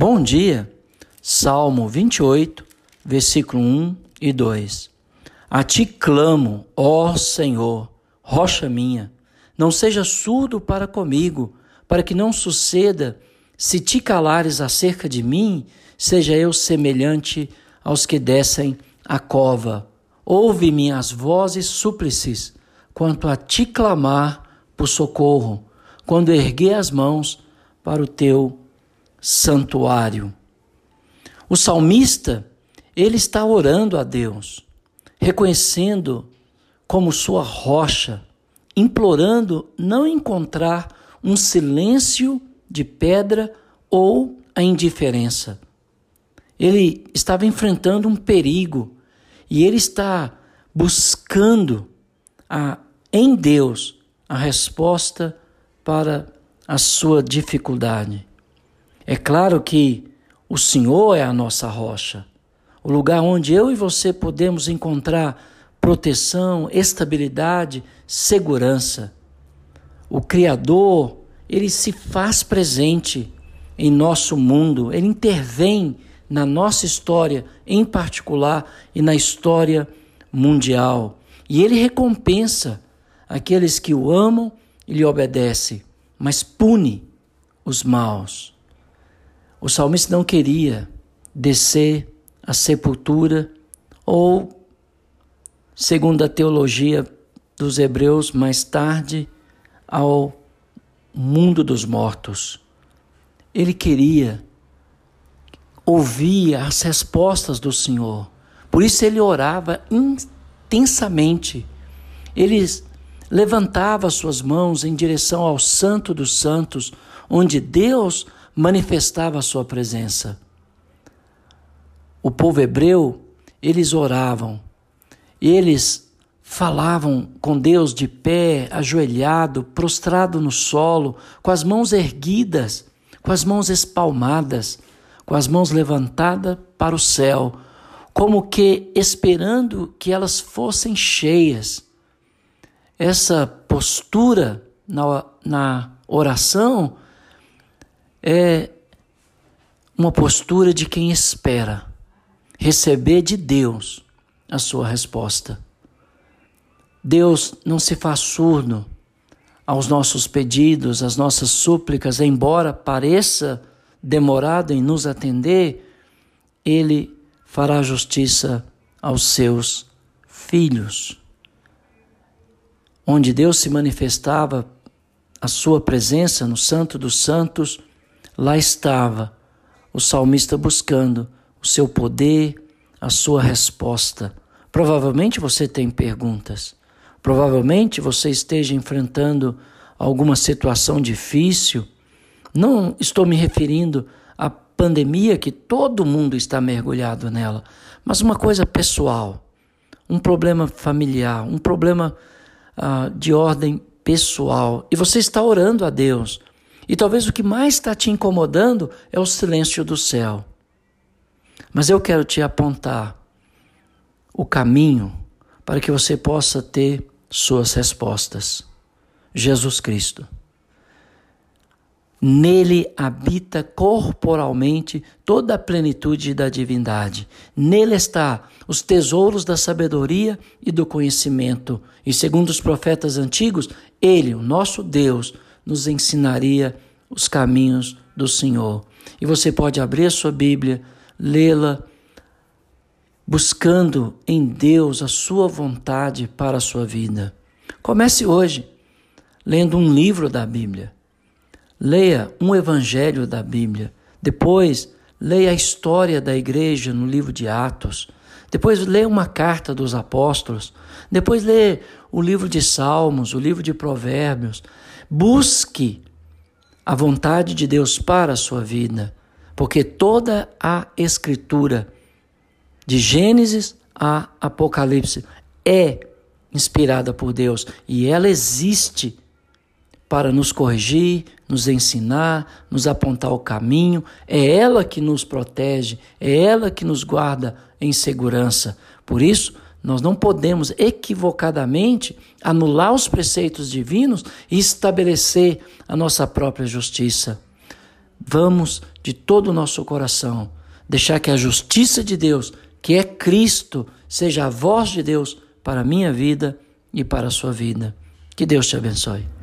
Bom dia, Salmo 28, versículo 1 e 2. A ti clamo, ó Senhor, rocha minha, não seja surdo para comigo, para que não suceda, se te calares acerca de mim, seja eu semelhante aos que descem a cova. Ouve minhas vozes súplices, quanto a ti clamar por socorro, quando erguer as mãos para o teu santuário. O salmista, ele está orando a Deus, reconhecendo como sua rocha, implorando não encontrar um silêncio de pedra ou a indiferença. Ele estava enfrentando um perigo e ele está buscando a, em Deus a resposta para a sua dificuldade. É claro que o Senhor é a nossa rocha, o lugar onde eu e você podemos encontrar proteção, estabilidade, segurança. O Criador, ele se faz presente em nosso mundo, ele intervém na nossa história em particular e na história mundial. E ele recompensa aqueles que o amam e lhe obedecem, mas pune os maus. O salmista não queria descer à sepultura ou, segundo a teologia dos hebreus, mais tarde, ao mundo dos mortos. Ele queria ouvir as respostas do Senhor. Por isso ele orava intensamente. Ele levantava suas mãos em direção ao Santo dos Santos, onde Deus manifestava a sua presença. O povo hebreu, eles oravam, eles falavam com Deus de pé, ajoelhado, prostrado no solo, com as mãos erguidas, com as mãos espalmadas, com as mãos levantadas para o céu, como que esperando que elas fossem cheias. Essa postura na, na oração é uma postura de quem espera receber de Deus a sua resposta. Deus não se faz surdo aos nossos pedidos, às nossas súplicas, embora pareça demorado em nos atender, Ele fará justiça aos seus filhos. Onde Deus se manifestava a sua presença no Santo dos Santos, Lá estava o salmista buscando o seu poder, a sua resposta. Provavelmente você tem perguntas. Provavelmente você esteja enfrentando alguma situação difícil. Não estou me referindo à pandemia que todo mundo está mergulhado nela, mas uma coisa pessoal, um problema familiar, um problema uh, de ordem pessoal. E você está orando a Deus e talvez o que mais está te incomodando é o silêncio do céu. Mas eu quero te apontar o caminho para que você possa ter suas respostas. Jesus Cristo. Nele habita corporalmente toda a plenitude da divindade. Nele está os tesouros da sabedoria e do conhecimento. E segundo os profetas antigos, ele, o nosso Deus, nos ensinaria os caminhos do Senhor. E você pode abrir a sua Bíblia, lê-la, buscando em Deus a sua vontade para a sua vida. Comece hoje lendo um livro da Bíblia. Leia um evangelho da Bíblia. Depois, leia a história da igreja no livro de Atos. Depois, leia uma carta dos apóstolos. Depois, leia o livro de Salmos, o livro de Provérbios. Busque a vontade de Deus para a sua vida, porque toda a Escritura, de Gênesis a Apocalipse, é inspirada por Deus e ela existe para nos corrigir, nos ensinar, nos apontar o caminho. É ela que nos protege, é ela que nos guarda em segurança. Por isso, nós não podemos equivocadamente anular os preceitos divinos e estabelecer a nossa própria justiça. Vamos de todo o nosso coração deixar que a justiça de Deus, que é Cristo, seja a voz de Deus para a minha vida e para a sua vida. Que Deus te abençoe.